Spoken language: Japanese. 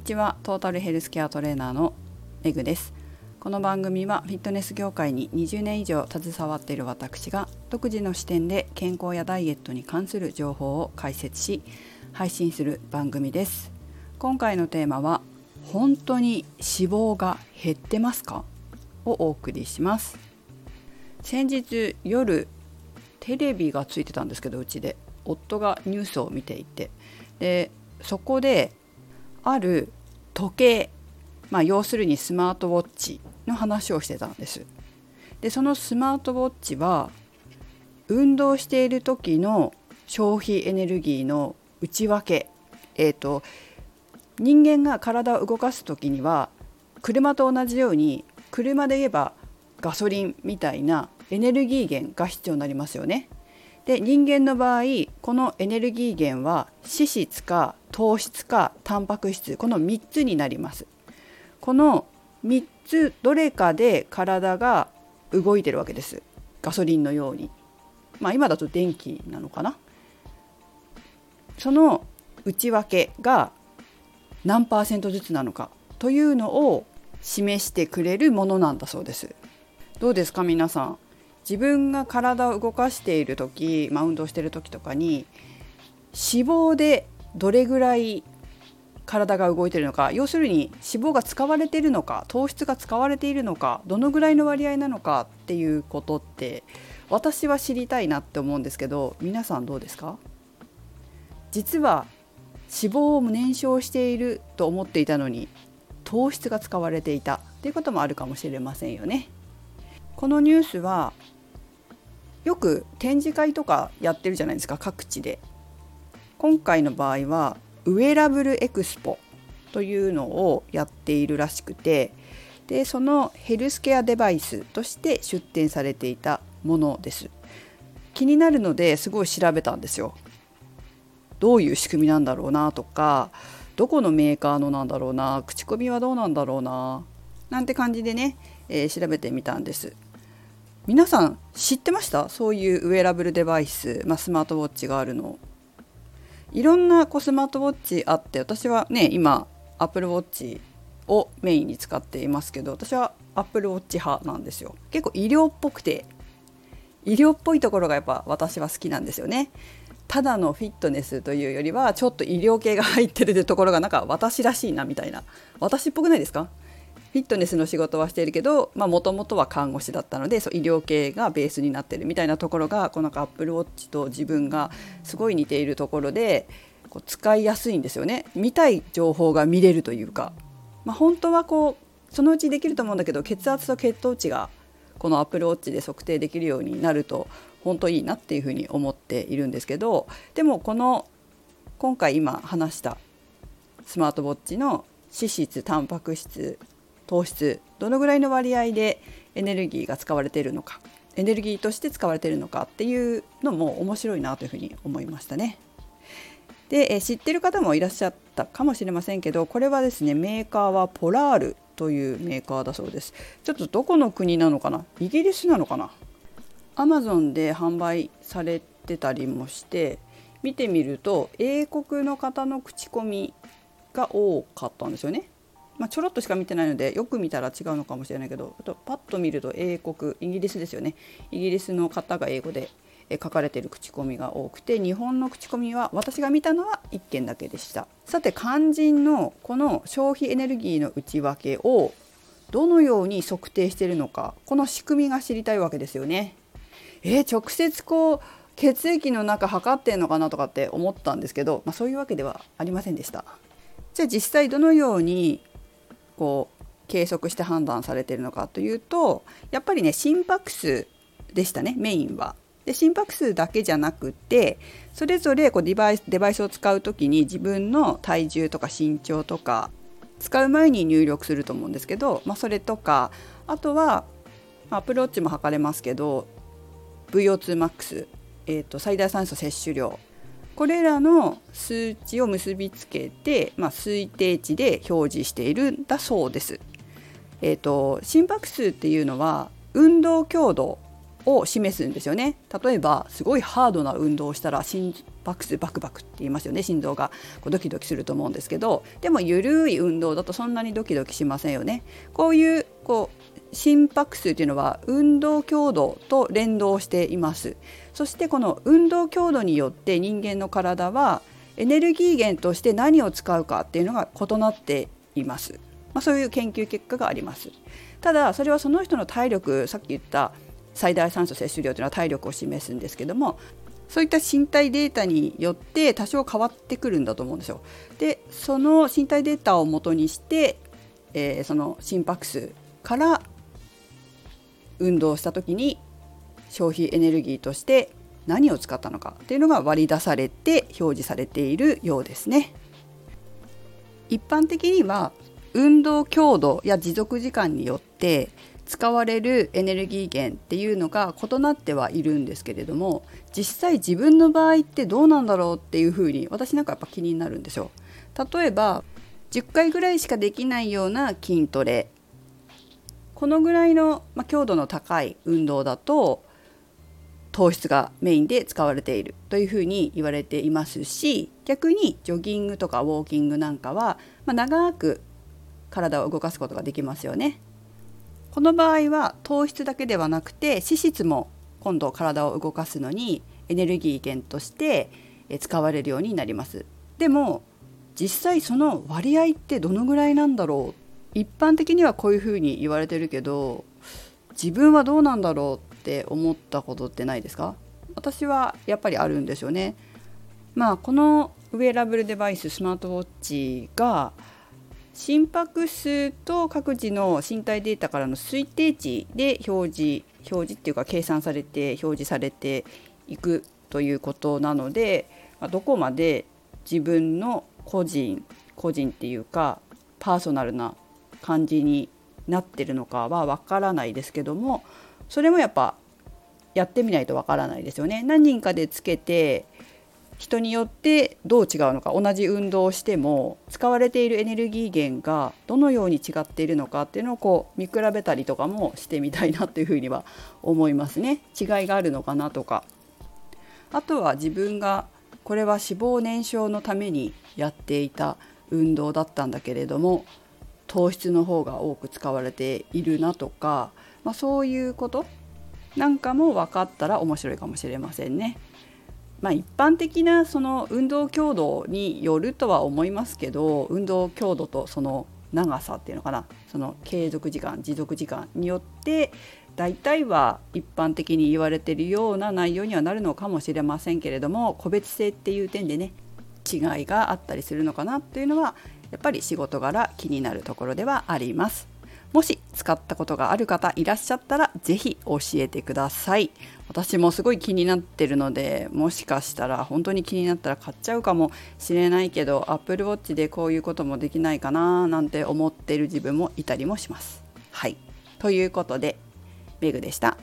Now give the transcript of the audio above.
にちは。トータルヘルスケアトレーナーのメグです。この番組はフィットネス業界に20年以上携わっている私が独自の視点で健康やダイエットに関する情報を解説し配信する番組です。今回のテーマは本当に脂肪が減ってますか？をお送りします。先日夜テレビがついてたんですけどうちで。夫がニュースを見ていて。でそこである時計、まあ、要するにスマートウォッチの話をしてたんです。でそのスマートウォッチは運動している時の消費エネルギーの内訳、えーと、人間が体を動かす時には車と同じように車で言えばガソリンみたいなエネルギー源が必要になりますよね。で人間の場合このエネルギー源は脂質か糖質かタンパク質この3つになります。この3つどれかで体が動いてるわけです。ガソリンのように。まあ今だと電気なのかな。その内訳が何パーセントずつなのか。というのを示してくれるものなんだそうです。どうですか皆さん。自分が体を動かしている時、まあ、運動している時とかに脂肪でどれぐらい体が動いているのか要するに脂肪が使われているのか糖質が使われているのかどのぐらいの割合なのかっていうことって私は知りたいなって思うんですけど皆さんどうですか？実は脂肪を燃焼していると思っていたのに糖質が使われていたっていうこともあるかもしれませんよね。このニュースはよく展示会とかやってるじゃないですか各地で。今回の場合はウェラブルエクスポというのをやっているらしくてでそのヘルスケアデバイスとして出展されていたものです。気になるのですごい調べたんですよ。どういう仕組みなんだろうなとかどこのメーカーのなんだろうな口コミはどうなんだろうななんて感じでね、えー、調べてみたんです。皆さん知ってました？そういうウェアラブルデバイス、まあ、スマートウォッチがあるの。いろんなこうスマートウォッチあって私はね今アップルウォッチをメインに使っていますけど私はアップルウォッチ派なんですよ。結構医療っぽくて医療っぽいところがやっぱ私は好きなんですよね。ただのフィットネスというよりはちょっと医療系が入ってるところがなんか私らしいなみたいな。私っぽくないですか？フィットネスの仕事はしているけどもともとは看護師だったのでそう医療系がベースになってるみたいなところがこのアップルウォッチと自分がすごい似ているところでこう使いやすいんですよね。見たい情報が見れるというか、まあ、本当はこうそのうちできると思うんだけど血圧と血糖値がこのアップルウォッチで測定できるようになると本当いいなっていうふうに思っているんですけどでもこの今回今話したスマートウォッチの脂質タンパク質糖質どのぐらいの割合でエネルギーが使われているのかエネルギーとして使われているのかっていうのも面白いなというふうに思いましたね。で、え知ってる方もいらっしゃったかもしれませんけどこれはですねメーカーはポラールというメーカーだそうです。ちょっとどこの国なのかな？イギリスなのかな？アマゾンで販売されてたりもして見てみると英国の方の口コミが多かったんですよね。まあ、ちょろっとしか見てないのでよく見たら違うのかもしれないけどあとパッと見ると英国イギリスですよね。イギリスの方が英語で書かれてる口コミが多くて日本の口コミは私が見たのは1件だけでした。さて肝心のこの消費エネルギーの内訳をどのように測定してるのかこの仕組みが知りたいわけですよね。えー、直接こう血液の中測ってんのかなとかって思ったんですけど、まあ、そういうわけではありませんでした。じゃあ実際どのようにこう計測して判断されているのかというとやっぱりね心拍数でしたねメインは。で心拍数だけじゃなくてそれぞれこうデバイスデバイスを使う時に自分の体重とか身長とか使う前に入力すると思うんですけど、まあ、それとかあとはアプローチも測れますけど VO2max、えー、と最大酸素摂取量これらの数値を結びつけて、まあ、推定値で表示しているんだそうです。えーと、心拍数っていうのは運動強度を示すんですよね。例えばすごいハードな運動をしたら心拍数バクバクって言いますよね。心臓がこうドキドキすると思うんですけどでも緩い運動だとそんなにドキドキしませんよね。こういうこう心拍数というのは運動強度と連動しています。そしてこの運動強度によって人間の体はエネルギー源として何を使うかっていうのが異なっています、まあ、そういう研究結果がありますただそれはその人の体力さっき言った最大酸素摂取量というのは体力を示すんですけどもそういった身体データによって多少変わってくるんだと思うんですよ。でその身体データをもとにして、えー、その心拍数から運動した時に消費エネルギーとして何を使ったのかっていうのが割り出されて表示されているようですね。一般的には運動強度や持続時間によって使われるエネルギー源っていうのが異なってはいるんですけれども実際自分の場合ってどうなんだろうっていうふうに私なんかやっぱ気になるんですよ。例えば10回ぐらいしかできないような筋トレこのぐらいの、ま、強度の高い運動だと糖質がメインで使われているというふうに言われていますし逆にジョギングとかウォーキングなんかは、まあ、長く体を動かすことができますよね。この場合は糖質だけではなくて脂質も今度体を動かすのにエネルギー源として使われるようになりますでも実際その割合ってどのぐらいなんだろう一般的にはこういうふうに言われてるけど自分はどうなんだろうって思ったことってないですか？私はやっぱりあるんですよね。まあこのウェアラブルデバイススマートウォッチが心拍数と各自の身体データからの推定値で表示表示っていうか計算されて表示されていくということなので、まどこまで自分の個人個人っていうかパーソナルな感じになってるのかはわからないですけどもそれもやっぱやってみないとわからないですよね。何人かでつけて人によってどう違うのか同じ運動をしても使われているエネルギー源がどのように違っているのかっていうのをこう見比べたりとかもしてみたいなっていうふうには思いますね違いがあるのかなとかあとは自分がこれは脂肪燃焼のためにやっていた運動だったんだけれども糖質の方が多く使われているなとか、まあ、そういうことなんかも分かったら面白いかもしれませんね。まあ、一般的なその運動強度によるとは思いますけど運動強度とその長さっていうのかなその継続時間持続時間によって大体は一般的に言われているような内容にはなるのかもしれませんけれども個別性っていう点でね違いがあったりするのかなっていうのはやっぱり仕事柄気になるところではあります。もし使ったことがある方いらっしゃったら是非教えてください。私もすごい気になってるのでもしかしたら本当に気になったら買っちゃうかもしれないけど Apple Watch でこういうこともできないかななんて思ってる自分もいたりもします。はい。ということでメグでした。